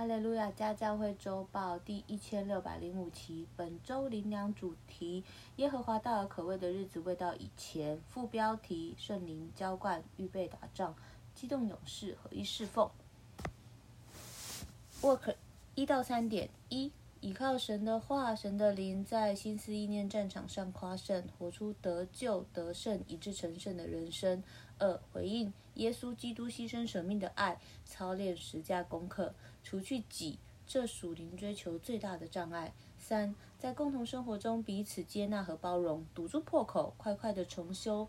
哈利路亚家教会周报第一千六百零五期，本周灵粮主题：耶和华大而可畏的日子未到以前。副标题：圣灵浇灌，预备打仗，机动勇士合一侍奉。Work 一到三点一。倚靠神的话，神的灵，在心思意念战场上夸胜，活出得救得胜以致成圣的人生。二、回应耶稣基督牺牲舍命的爱，操练十架功课，除去己这属灵追求最大的障碍。三、在共同生活中彼此接纳和包容，堵住破口，快快的重修，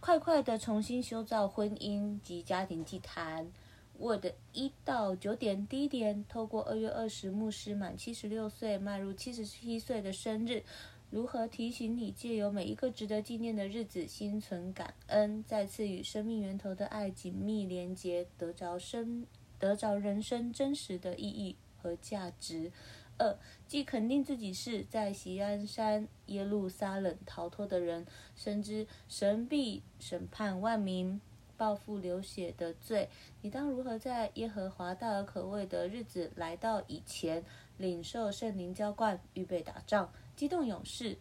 快快的重新修造婚姻及家庭祭坛。Word 一到九点，第一点，透过二月二十牧师满七十六岁，迈入七十七岁的生日，如何提醒你借由每一个值得纪念的日子，心存感恩，再次与生命源头的爱紧密连结，得着生得着人生真实的意义和价值。二，既肯定自己是在锡安山耶路撒冷逃脱的人，深知神必审判万民。报复流血的罪，你当如何在耶和华大而可畏的日子来到以前，领受圣灵浇灌，预备打仗，激动勇士，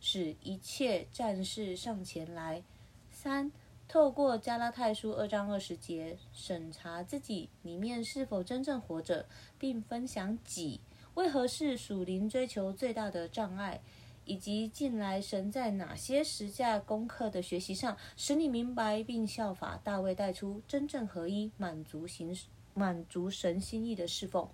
使一切战士上前来。三，透过加拉太书二章二十节，审查自己里面是否真正活着，并分享己为何是属灵追求最大的障碍。以及近来神在哪些十架功课的学习上，使你明白并效法大卫带出真正合一、满足行满足神心意的侍奉。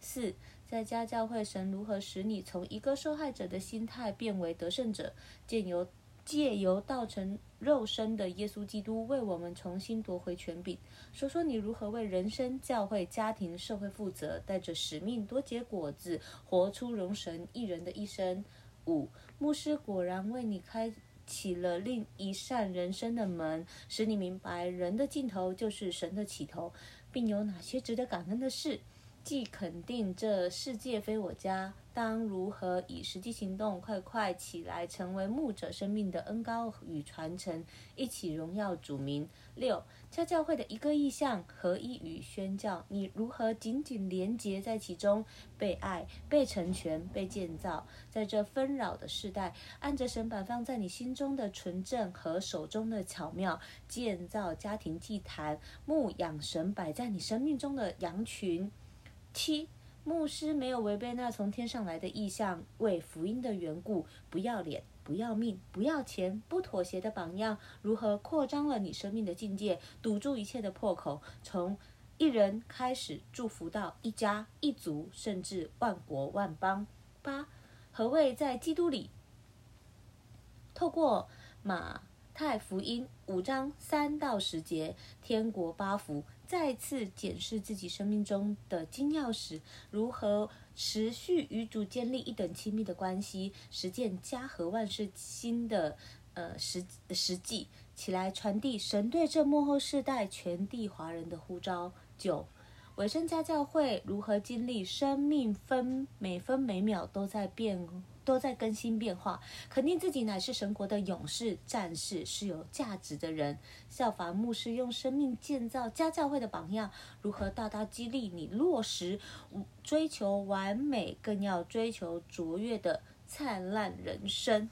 四，在家教会，神如何使你从一个受害者的心态变为得胜者？借由借由道成肉身的耶稣基督为我们重新夺回权柄。说说你如何为人生、教会、家庭、社会负责，带着使命多结果子，活出荣神益人的一生。五，牧师果然为你开启了另一扇人生的门，使你明白人的尽头就是神的起头，并有哪些值得感恩的事。既肯定这世界非我家，当如何以实际行动快快起来，成为牧者生命的恩膏与传承，一起荣耀主名。六，家教会的一个意向，合一与宣教，你如何紧紧连结在其中，被爱、被成全、被建造，在这纷扰的世代，按着神摆放在你心中的纯正和手中的巧妙，建造家庭祭坛，牧养神摆在你生命中的羊群。七，牧师没有违背那从天上来的意向，为福音的缘故，不要脸、不要命、不要钱、不妥协的榜样，如何扩张了你生命的境界，堵住一切的破口，从一人开始祝福到一家、一族，甚至万国万邦。八，何谓在基督里？透过马太福音五章三到十节，天国八福。再次检视自己生命中的金钥匙，如何持续与主建立一等亲密的关系，实践家和万事兴的呃实实际，起来传递神对这幕后世代全地华人的呼召。九，委身家教会如何经历生命分每分每秒都在变。都在更新变化，肯定自己乃是神国的勇士、战士，是有价值的人。效法牧师用生命建造家教会的榜样，如何大大激励你落实追求完美，更要追求卓越的灿烂人生。